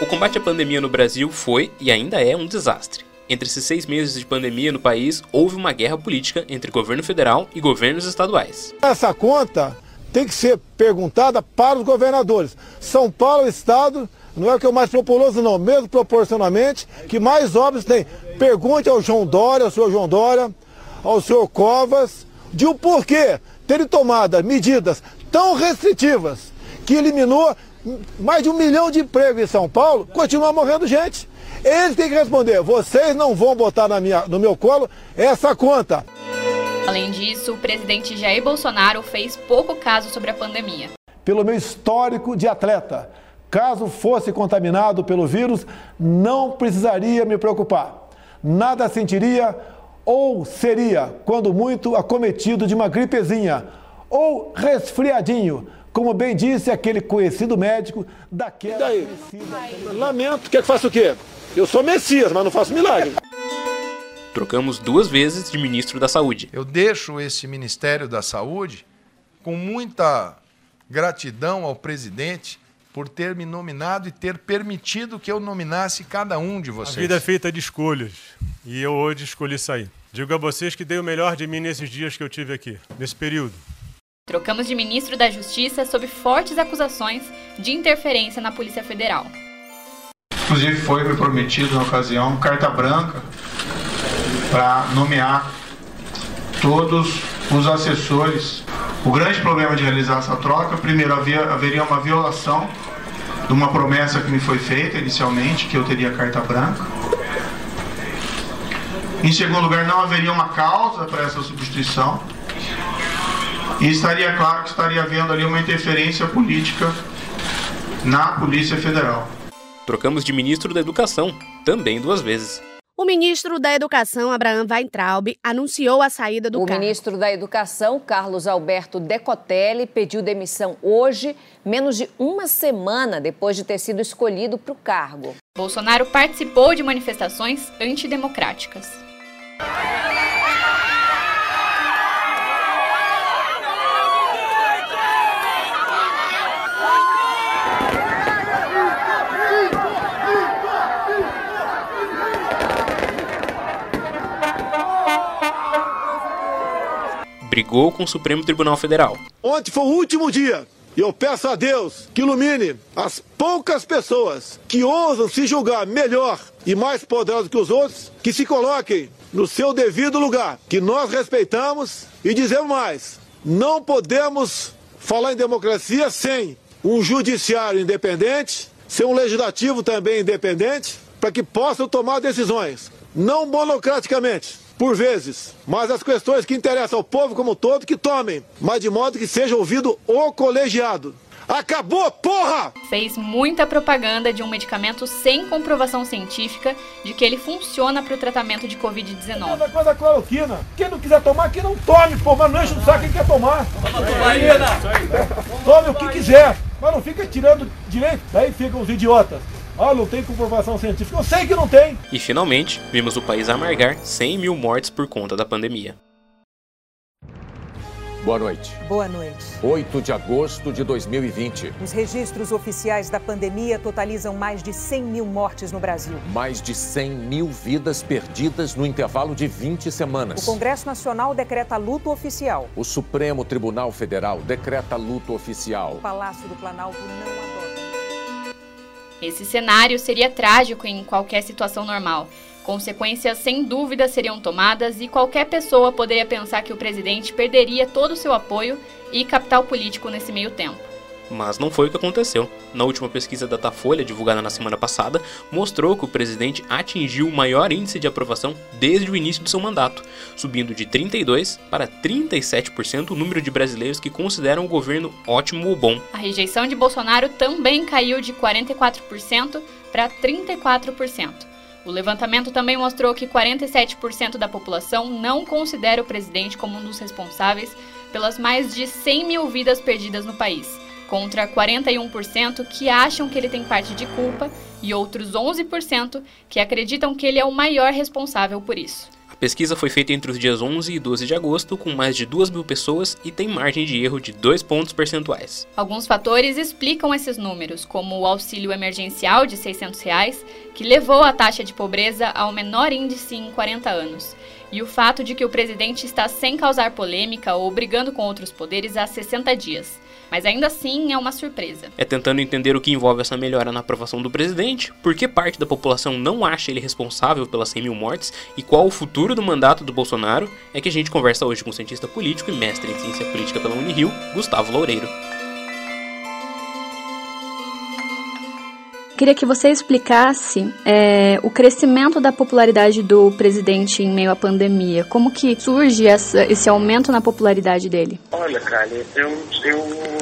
O combate à pandemia no Brasil foi e ainda é um desastre. Entre esses seis meses de pandemia no país, houve uma guerra política entre governo federal e governos estaduais. Essa conta tem que ser perguntada para os governadores. São Paulo é estado, não é o que é o mais populoso, não, mesmo proporcionalmente, que mais obras tem. Pergunte ao João Dória, ao senhor João Dória, ao senhor Covas, de o porquê terem tomado medidas tão restritivas que eliminou mais de um milhão de empregos em São Paulo, continua morrendo gente. Eles têm que responder, vocês não vão botar na minha, no meu colo essa conta. Além disso, o presidente Jair Bolsonaro fez pouco caso sobre a pandemia. Pelo meu histórico de atleta, caso fosse contaminado pelo vírus, não precisaria me preocupar. Nada sentiria ou seria, quando muito, acometido de uma gripezinha ou resfriadinho, como bem disse aquele conhecido médico daquela. E daí? Lamento, quer que faça o quê? Eu sou Messias, mas não faço milagre. Trocamos duas vezes de ministro da Saúde. Eu deixo esse Ministério da Saúde com muita gratidão ao presidente por ter me nominado e ter permitido que eu nominasse cada um de vocês. A vida é feita de escolhas e eu hoje escolhi sair. Digo a vocês que dei o melhor de mim nesses dias que eu tive aqui, nesse período. Trocamos de ministro da Justiça sob fortes acusações de interferência na Polícia Federal. Inclusive foi me prometido na ocasião carta branca para nomear todos os assessores. O grande problema de realizar essa troca, primeiro havia, haveria uma violação de uma promessa que me foi feita inicialmente, que eu teria carta branca. Em segundo lugar, não haveria uma causa para essa substituição. E estaria claro que estaria havendo ali uma interferência política na Polícia Federal. Trocamos de ministro da Educação, também duas vezes. O ministro da Educação, Abraham Weintraub, anunciou a saída do o cargo. O ministro da Educação, Carlos Alberto Decotelli, pediu demissão hoje, menos de uma semana depois de ter sido escolhido para o cargo. Bolsonaro participou de manifestações antidemocráticas. Brigou com o Supremo Tribunal Federal. Ontem foi o último dia e eu peço a Deus que ilumine as poucas pessoas que ousam se julgar melhor e mais poderosas que os outros, que se coloquem no seu devido lugar, que nós respeitamos e dizemos mais: não podemos falar em democracia sem um judiciário independente, sem um legislativo também independente, para que possam tomar decisões, não monocraticamente, por vezes, mas as questões que interessam ao povo como um todo que tomem, mas de modo que seja ouvido o colegiado. Acabou, porra! Fez muita propaganda de um medicamento sem comprovação científica de que ele funciona para o tratamento de Covid-19. Coisa, coisa cloroquina. Quem não quiser tomar, que não tome, pô, mas não enche o saco quem quer tomar. Tome o que quiser, mas não fica tirando direito. Daí ficam os idiotas. Ah, não tem comprovação científica. Eu sei que não tem. E finalmente, vimos o país amargar 100 mil mortes por conta da pandemia. Boa noite. Boa noite. 8 de agosto de 2020. Os registros oficiais da pandemia totalizam mais de 100 mil mortes no Brasil. Mais de 100 mil vidas perdidas no intervalo de 20 semanas. O Congresso Nacional decreta luto oficial. O Supremo Tribunal Federal decreta luto oficial. O Palácio do Planalto não. Esse cenário seria trágico em qualquer situação normal. Consequências sem dúvida seriam tomadas e qualquer pessoa poderia pensar que o presidente perderia todo o seu apoio e capital político nesse meio tempo. Mas não foi o que aconteceu. Na última pesquisa da Datafolha, divulgada na semana passada, mostrou que o presidente atingiu o maior índice de aprovação desde o início de seu mandato, subindo de 32% para 37% o número de brasileiros que consideram o governo ótimo ou bom. A rejeição de Bolsonaro também caiu de 44% para 34%. O levantamento também mostrou que 47% da população não considera o presidente como um dos responsáveis pelas mais de 100 mil vidas perdidas no país contra 41% que acham que ele tem parte de culpa e outros 11% que acreditam que ele é o maior responsável por isso. pesquisa foi feita entre os dias 11 e 12 de agosto, com mais de 2 mil pessoas e tem margem de erro de 2 pontos percentuais. Alguns fatores explicam esses números, como o auxílio emergencial de 600 reais, que levou a taxa de pobreza ao menor índice em 40 anos, e o fato de que o presidente está sem causar polêmica ou brigando com outros poderes há 60 dias. Mas ainda assim é uma surpresa. É tentando entender o que envolve essa melhora na aprovação do presidente, por que parte da população não acha ele responsável pelas 100 mil mortes e qual o futuro do mandato do Bolsonaro, é que a gente conversa hoje com o cientista político e mestre em ciência política pela Unirio, Gustavo Loureiro. Queria que você explicasse é, o crescimento da popularidade do presidente em meio à pandemia. Como que surge essa, esse aumento na popularidade dele? Olha, Kali, eu, eu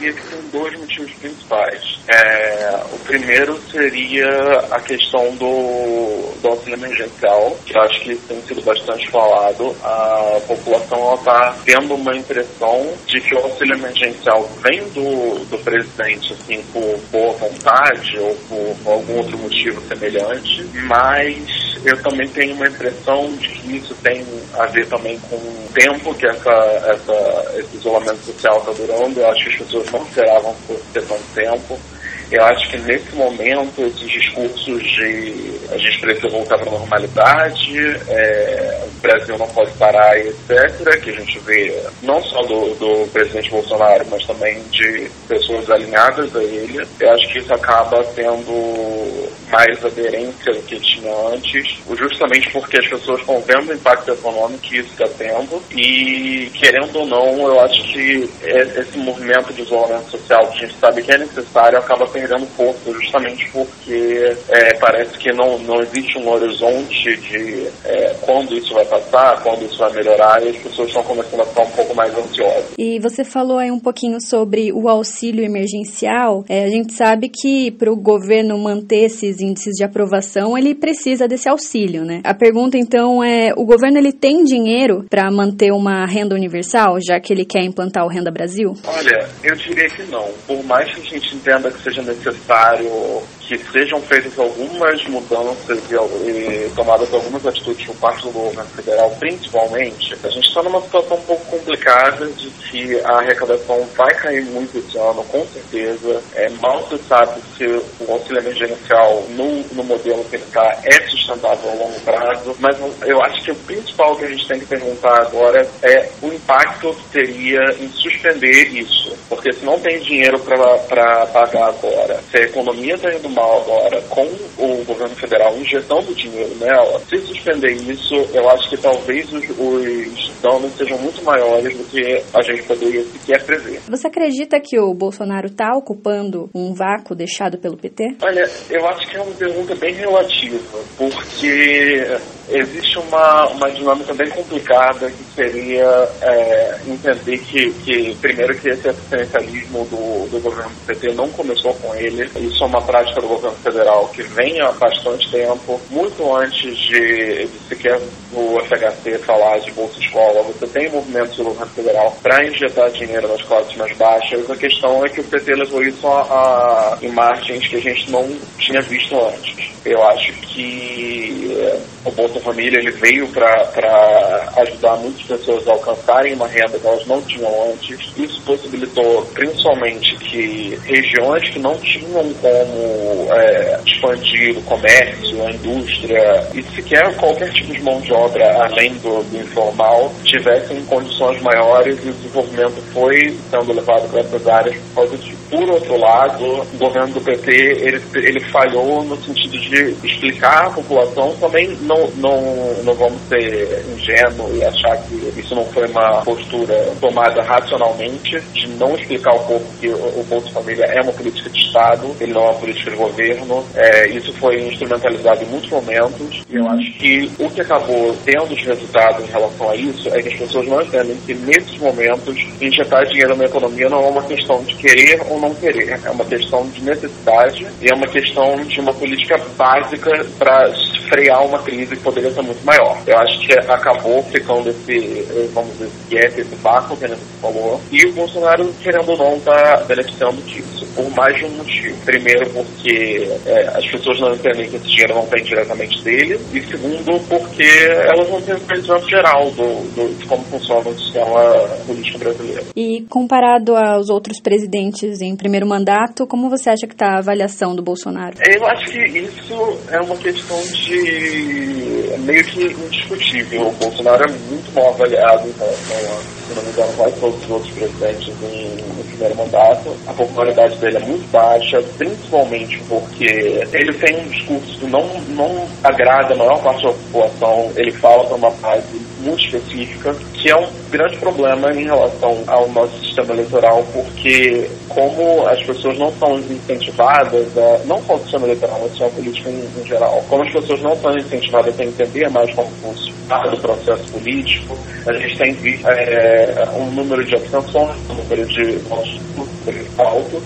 diria que tem dois motivos principais. É, o primeiro seria a questão do, do auxílio emergencial, que eu acho que tem sido bastante falado. A população está tendo uma impressão de que o auxílio emergencial vem do, do presidente assim, por boa vontade ou por algum outro motivo semelhante, mas eu também tenho uma impressão de que isso tem a ver também com tempo que essa, essa, esse isolamento social está durando. Eu acho que as pessoas não esperavam por ter tanto tempo. Eu acho que nesse momento esses discursos de a gente precisa voltar para a normalidade, é, o Brasil não pode parar, etc., que a gente vê não só do, do presidente Bolsonaro, mas também de pessoas alinhadas a ele, eu acho que isso acaba tendo mais aderência do que tinha antes, justamente porque as pessoas estão vendo o impacto econômico que isso está tendo e, querendo ou não, eu acho que esse movimento de isolamento social que a gente sabe que é necessário acaba perdendo força justamente porque é, parece que não, não existe um horizonte de é, quando isso vai passar, quando isso vai melhorar e as pessoas estão começando a ficar um pouco mais ansiosas. E você falou aí um pouquinho sobre o auxílio emergencial. É, a gente sabe que para o governo manter esses índices de aprovação, ele precisa desse auxílio, né? A pergunta então é, o governo ele tem dinheiro para manter uma renda universal, já que ele quer implantar o Renda Brasil? Olha, eu diria que não. Por mais que a gente entenda que seja necessário que sejam feitas algumas mudanças e, e tomadas algumas atitudes por parte do governo federal, principalmente, a gente está numa situação um pouco complicada de que a arrecadação vai cair muito esse ano, com certeza. É, mal se sabe se o auxílio emergencial no, no modelo que ele está é sustentável a longo prazo, mas eu acho que o principal que a gente tem que perguntar agora é o impacto que teria em suspender isso. Porque se não tem dinheiro para pagar agora, se a economia está indo mal agora, com o governo federal injetando dinheiro nela, se suspender isso, eu acho que talvez os, os danos sejam muito maiores do que a gente poderia sequer prever. Você acredita que o Bolsonaro está ocupando um vácuo deixado pelo PT? Olha, eu acho que é uma pergunta bem relativa, porque existe uma, uma dinâmica bem complicada que seria é, entender que, que, primeiro, que esse assistencialismo do, do governo do PT não começou com ele. Isso é uma prática do governo federal que vem há bastante tempo, muito antes de, de sequer o FHC falar de Bolsa Escola. Você tem movimentos do governo federal para injetar dinheiro nas classes mais baixas. A questão é que o PT levou isso a, a imagens que a gente não tinha visto antes. Eu acho que é, o Bolsa Família ele veio para ajudar muitas pessoas a alcançarem uma renda que elas não tinham antes. Isso possibilitou principalmente que regiões que não tinham como é, expandir o comércio, a indústria e sequer qualquer tipo de mão de obra além do, do informal tivessem condições maiores e o desenvolvimento foi sendo levado para essas áreas por causa disso. Por outro lado, o governo do PT ele, ele falhou no sentido de explicar à população também não, não, não vamos ser ingênuos e achar que isso não foi uma postura tomada racionalmente de não explicar ao povo que o, Bolsa Família é uma política de Estado, ele não é uma política de governo. É, isso foi instrumentalizado em muitos momentos e eu acho que o que acabou tendo os resultados em relação a isso é que as pessoas não entendem que nesses momentos injetar dinheiro na economia não é uma questão de querer ou não querer, é uma questão de necessidade e é uma questão de uma política básica para frear uma crise que poderia ser muito maior. Eu acho que acabou ficando esse, vamos dizer, gap, esse vácuo que a gente falou, e o Bolsonaro, querendo ou não, está beneficiando disso, por mais de um motivo. Primeiro, porque é, as pessoas não entendem que esse dinheiro não vem diretamente dele, e segundo, porque elas não têm conhecimento geral do, do, de como funciona o sistema político brasileiro. E comparado aos outros presidentes em primeiro mandato, como você acha que está a avaliação do Bolsonaro? Eu acho que isso é uma questão de meio que indiscutível. O Bolsonaro é muito mal avaliado em a se não me engano, quase todos os outros presidentes em, no primeiro mandato. A popularidade dele é muito baixa, principalmente porque ele tem um discurso que não, não agrada a maior parte da população. Ele fala para uma base muito específica, que é um grande problema em relação ao nosso sistema eleitoral, porque como as pessoas não são incentivadas, a, não só o sistema eleitoral, mas o sistema político em, em, geral, como as pessoas não são incentivadas a entender mais como funciona o processo político, a gente tem visto é, um número de abstenções, um número de votos alto,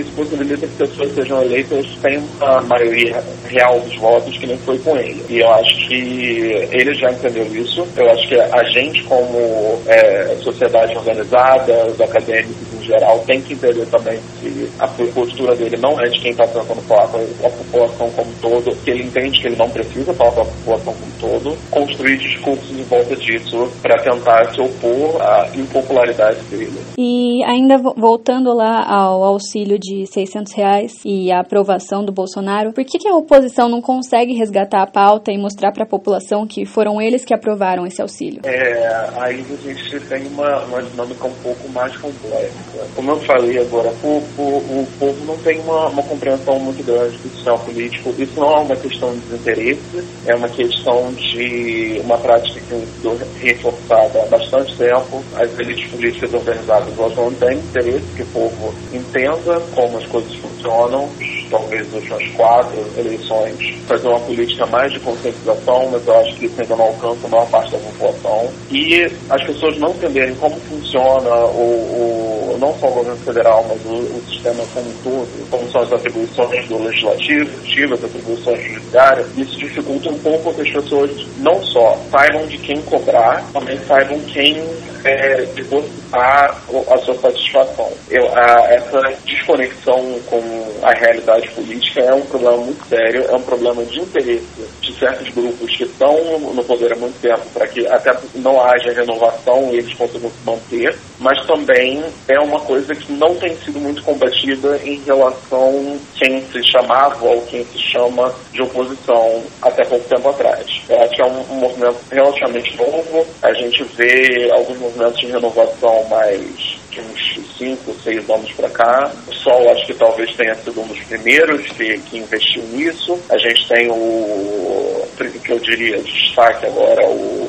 isso possibilita que pessoas sejam eleitas sem uma maioria real dos votos que nem foi com ele. E eu acho que ele já entendeu isso. Eu acho que a gente, como é, sociedade organizada, os acadêmicos geral, tem que entender também que a postura dele não é de quem está tentando falar com a população como um todo, que ele entende que ele não precisa falar com a população como um todo, construir discursos em volta disso para tentar se opor à impopularidade dele. E ainda voltando lá ao auxílio de 600 reais e a aprovação do Bolsonaro, por que, que a oposição não consegue resgatar a pauta e mostrar para a população que foram eles que aprovaram esse auxílio? É, aí a gente tem uma, uma dinâmica um pouco mais complexa. Como eu falei agora, o, o, o povo não tem uma, uma compreensão muito grande do sistema político. Isso não é uma questão de desinteresse, é uma questão de uma prática que sido reforçada há bastante tempo. As elites políticas organizadas elas não têm interesse que o povo entenda como as coisas funcionam, talvez nas últimas quatro eleições, fazer uma política mais de conscientização, mas eu acho que isso ainda não alcança a maior parte da população. E as pessoas não entenderem como funciona o, o não só o governo federal, mas o, o, sistema como um todo, como são as atribuições do legislativo, as atribuições judiciárias, isso dificulta um pouco que as pessoas não só saibam de quem cobrar, também saibam quem é, depositar a sua satisfação. Eu, a, essa desconexão com a realidade política é um problema muito sério, é um problema de interesse de certos grupos que estão no poder há muito tempo para que até não haja renovação e eles consigam se manter, mas também é uma coisa que não tem sido muito combatida em relação a quem se chamava ou quem se chama de oposição até pouco tempo atrás. Eu acho que é um, um movimento relativamente novo, a gente vê alguns movimentos de renovação mais de uns 5, 6 anos para cá. O Sol acho que talvez tenha sido um dos primeiros que, que investiu nisso. A gente tem o, que eu diria, destaque agora, o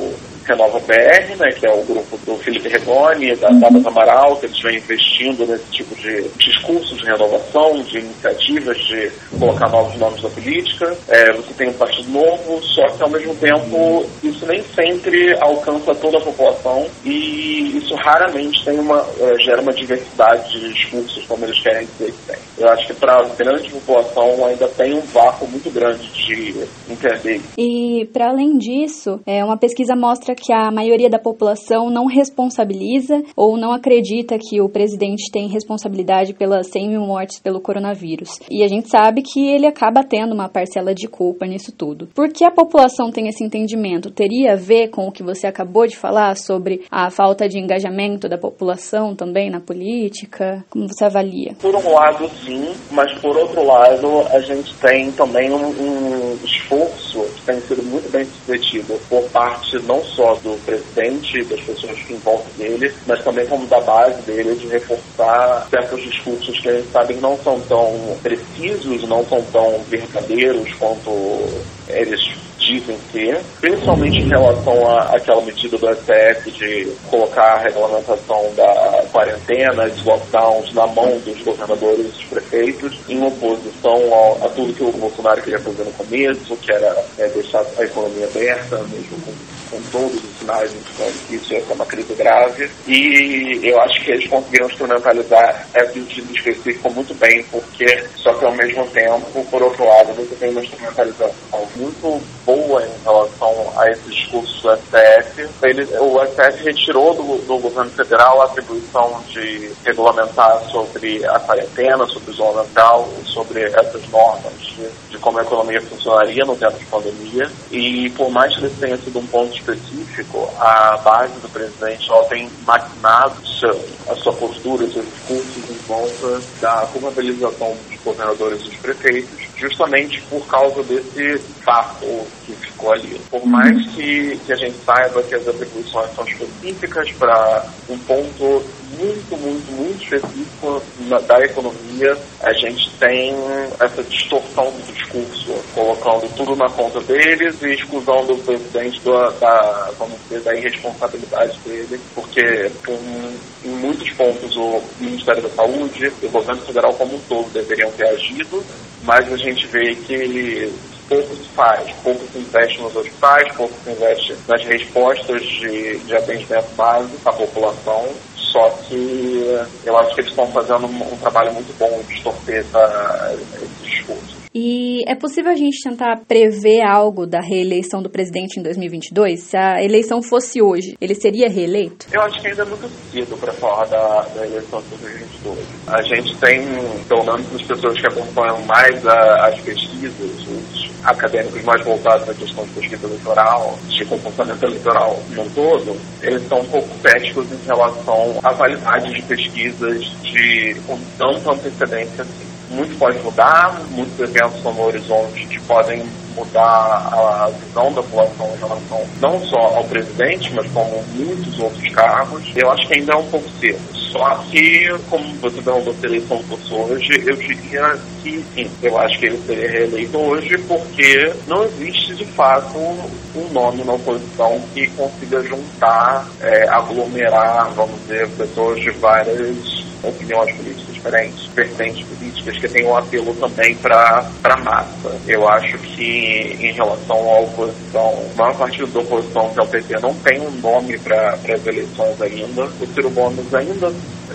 Renova BR, né, que é o grupo do Felipe Regoni, da uhum. Amaral, que eles vêm investindo nesse tipo de discursos de renovação, de iniciativas de colocar novos nomes na política. É, você tem um partido novo, só que ao mesmo tempo isso nem sempre alcança toda a população e isso raramente tem uma, é, gera uma diversidade de discursos como eles querem dizer que tem. Eu acho que para a grande população ainda tem um vácuo muito grande de entender. E para além disso, é, uma pesquisa mostra que a maioria da população não responsabiliza ou não acredita que o presidente tem responsabilidade pelas 100 mil mortes pelo coronavírus. E a gente sabe que ele acaba tendo uma parcela de culpa nisso tudo. Por que a população tem esse entendimento? Teria a ver com o que você acabou de falar sobre a falta de engajamento da população também na política? Como você avalia? Por um lado, sim, mas por outro lado, a gente tem também um, um esforço que tem sido muito bem sucedido por parte não só do presidente, das pessoas que envolvem dele, mas também como da base dele, de reforçar certos discursos que a gente sabe que não são tão precisos, não são tão verdadeiros quanto eles dizem ser, principalmente em relação àquela medida do STF de colocar a regulamentação da quarentena, dos lockdowns na mão dos governadores e dos prefeitos, em oposição ao, a tudo que o Bolsonaro queria fazer no começo, que era é, deixar a economia aberta, mesmo com com todos os sinais isso ia ser uma crise grave. E eu acho que eles conseguiram instrumentalizar esse pedido específico muito bem, porque só que ao mesmo tempo, por outro lado, você tem uma instrumentalização muito boa em relação a esse discurso do STF. Ele, o STF retirou do, do governo federal a atribuição de regulamentar sobre a quarentena, sobre o isolamento, sobre essas normas de, de como a economia funcionaria no tempo de pandemia. E por mais que esse tenha sido um ponto específico, a base do presidente ela tem maquinado a sua postura, seus discursos em volta da culpabilização governadores e dos prefeitos, justamente por causa desse fato que ficou ali. Por mais que, que a gente saiba que as atribuições são específicas para um ponto muito, muito, muito específico na, da economia, a gente tem essa distorção do discurso, colocando tudo na conta deles e exclusão do presidente da, da vamos dizer, da irresponsabilidade dele, porque em, em muitos pontos o Ministério da Saúde e o governo federal como um todo deveriam agido, mas a gente vê que pouco se faz, pouco se investe nos hospitais, pouco se investe nas respostas de, de atendimento básico à população. Só que eu acho que eles estão fazendo um, um trabalho muito bom de distorcer essa. E é possível a gente tentar prever algo da reeleição do presidente em 2022? Se a eleição fosse hoje, ele seria reeleito? Eu acho que ainda é muito cedo para falar da, da, eleição de 2022. A gente tem, pelo menos as pessoas que acompanham mais a, as pesquisas, os acadêmicos mais voltados à questão de pesquisa eleitoral, de comportamento eleitoral no todo, eles são um pouco céticos em relação à validade de pesquisas de não tanta antecedência assim muito pode mudar, muitos eventos no horizonte que podem mudar a visão da população em relação não só ao presidente, mas como muitos outros cargos. Eu acho que ainda é um pouco cedo. Só que, como você perguntou se eleição fosse hoje, eu diria que sim. Eu acho que ele seria reeleito hoje porque não existe, de fato, um nome na oposição que consiga juntar, é, aglomerar, vamos dizer, pessoas de várias opiniões políticas diferentes, vertentes políticas que têm um apelo também para a massa. Eu acho que, em relação à oposição, o maior partido da oposição, que é o PT, não tem um nome para as eleições ainda. O Ciro Gomes ainda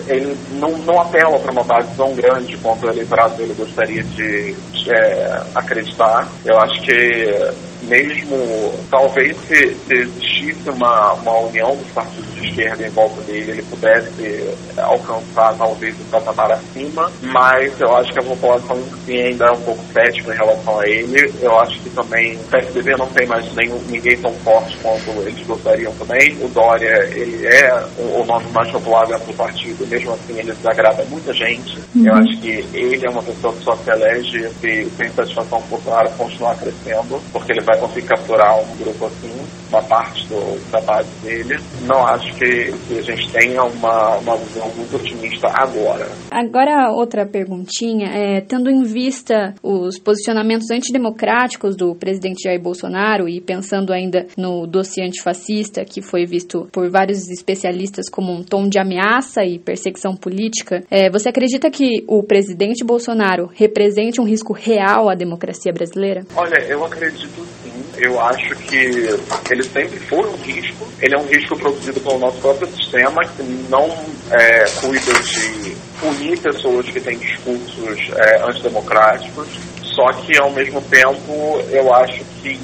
ele não, não apela para uma base tão grande quanto o eleitorado dele gostaria de, de é, acreditar. Eu acho que mesmo talvez se, se existisse uma, uma união dos partidos de esquerda em volta dele, ele pudesse alcançar talvez o patamar acima, mas eu acho que a população em si ainda é um pouco cética em relação a ele. Eu acho que também o PSDB não tem mais nenhum, ninguém tão forte quanto eles gostariam também. O Dória, ele é o, o nome mais popular dentro do partido, mesmo assim ele desagrada muita gente. Uhum. Eu acho que ele é uma pessoa que só se elege e tem satisfação por continuar crescendo, porque ele vai conseguir capturar um grupo assim, uma parte do, da base dele. Não acho que, que a gente tenha uma, uma visão muito otimista agora. Agora, outra perguntinha, é, tendo em vista os posicionamentos antidemocráticos do presidente Jair Bolsonaro e pensando ainda no dossiê antifascista, que foi visto por vários especialistas como um tom de ameaça e perseguição política, é, você acredita que o presidente Bolsonaro represente um risco real à democracia brasileira? Olha, eu acredito sim. Eu acho que ele sempre foi um risco. Ele é um risco produzido pelo nosso próprio sistema, que não é, cuida de punir pessoas que têm discursos é, antidemocráticos. Só que, ao mesmo tempo, eu acho que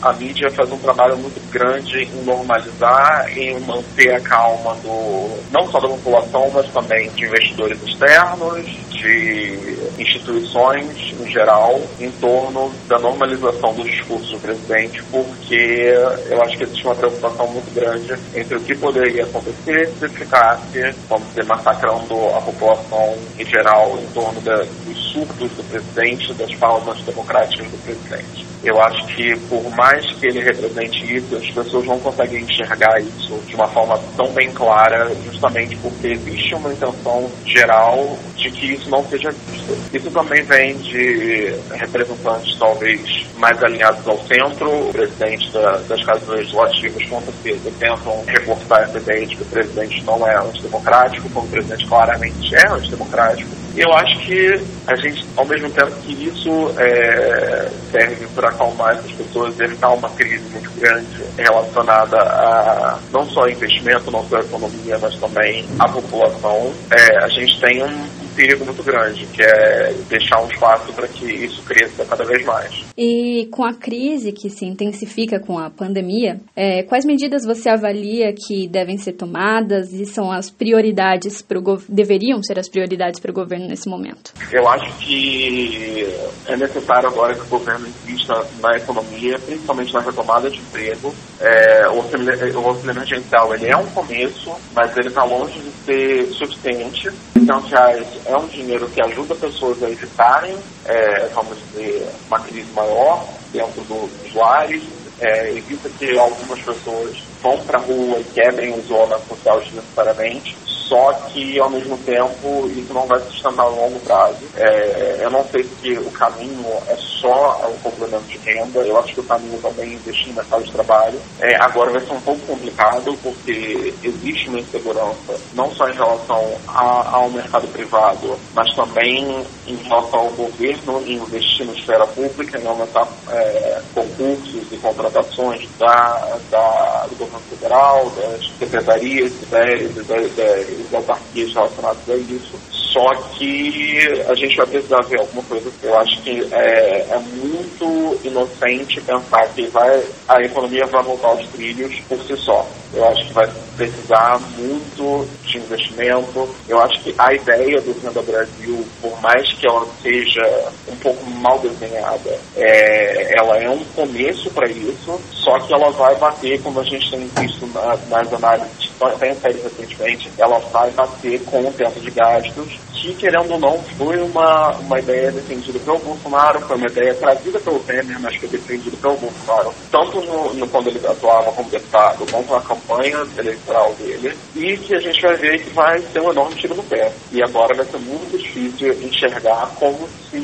a mídia faz um trabalho muito grande em normalizar, em manter a calma do não só da população, mas também de investidores externos, de instituições em geral, em torno da normalização do discurso do presidente, porque eu acho que existe uma preocupação muito grande entre o que poderia acontecer se ficasse, vamos dizer, massacrando a população em geral em torno da, dos surtos do presidente, das falas democráticas do presidente. Eu acho que por mais que ele represente isso, as pessoas não conseguem enxergar isso de uma forma tão bem clara, justamente porque existe uma intenção geral de que isso não seja visto. Isso também vem de representantes talvez mais alinhados ao centro, o presidente da, das casas legislativas com certeza tentam reforçar essa ideia de que o presidente não é antidemocrático, como o presidente claramente é antidemocrático Eu acho que a gente, ao mesmo tempo que isso é, serve para acalmar essas pessoas, evitar uma crise muito grande relacionada a não só investimento, não só economia, mas também a população, é, a gente tem um, perigo muito grande, que é deixar um espaço para que isso cresça cada vez mais. E com a crise que se intensifica com a pandemia, é, quais medidas você avalia que devem ser tomadas e são as prioridades para o deveriam ser as prioridades para o governo nesse momento? Eu acho que é necessário agora que o governo invista na economia, principalmente na retomada de emprego. É, o auxílio emergencial ele é um começo, mas ele está longe de ser suficiente. Então, reais é um dinheiro que ajuda pessoas a evitarem, é, vamos dizer, uma crise maior dentro dos lares, é, evita que algumas pessoas vão para a rua e quebrem isolamento social desnecessariamente só que ao mesmo tempo isso não vai se sustentar a longo prazo. É, eu não sei se o caminho é só o complemento de renda, eu acho que o caminho também é investir em mercado de trabalho. É, agora vai ser um pouco complicado porque existe uma insegurança, não só em relação a, ao mercado privado, mas também em relação ao governo investir na esfera pública, em aumentar é, concursos e contratações da, da, do governo federal, das secretarias, das, das, das autarquias relacionadas a isso. Só que a gente vai precisar ver alguma coisa. Eu acho que é, é muito inocente pensar que vai, a economia vai voltar aos trilhos por si só. Eu acho que vai precisar muito de investimento. Eu acho que a ideia do Renda Brasil, por mais que ela seja um pouco mal desenhada, é, ela é um começo para isso, só que ela vai bater, como a gente tem visto na, nas análises, até série recentemente, ela vai bater com o teto de gastos, que, querendo ou não, foi uma, uma ideia defendida pelo Bolsonaro, foi uma ideia trazida pelo Temer, mas foi defendida pelo Bolsonaro, tanto no, no quando ele atuava como deputado, quanto na campanha eleitoral dele, e que a gente vai ver que vai ser um enorme tiro no pé. E agora vai ser muito difícil enxergar como se,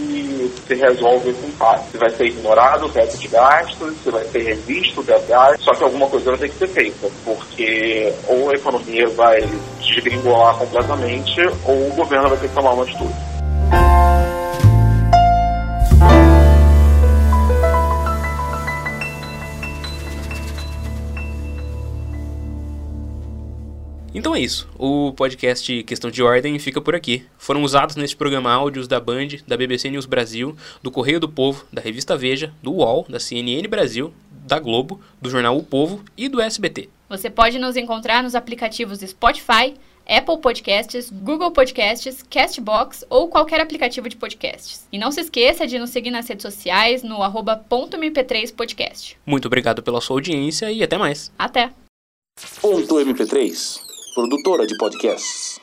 se resolve esse impacto. Se vai ser ignorado o teto de gastos, se vai ser revisto o de gastos, só que alguma coisa vai ter que ser feita, porque ou a economia vai desgringolar completamente, ou o governo vai ter que tomar uma atitude. É isso. O podcast Questão de Ordem fica por aqui. Foram usados neste programa áudios da Band, da BBC News Brasil, do Correio do Povo, da Revista Veja, do UOL, da CNN Brasil, da Globo, do jornal O Povo e do SBT. Você pode nos encontrar nos aplicativos Spotify, Apple Podcasts, Google Podcasts, Castbox ou qualquer aplicativo de podcasts. E não se esqueça de nos seguir nas redes sociais no arroba .mp3podcast. Muito obrigado pela sua audiência e até mais. Até. Ponto MP3, produtora de podcasts.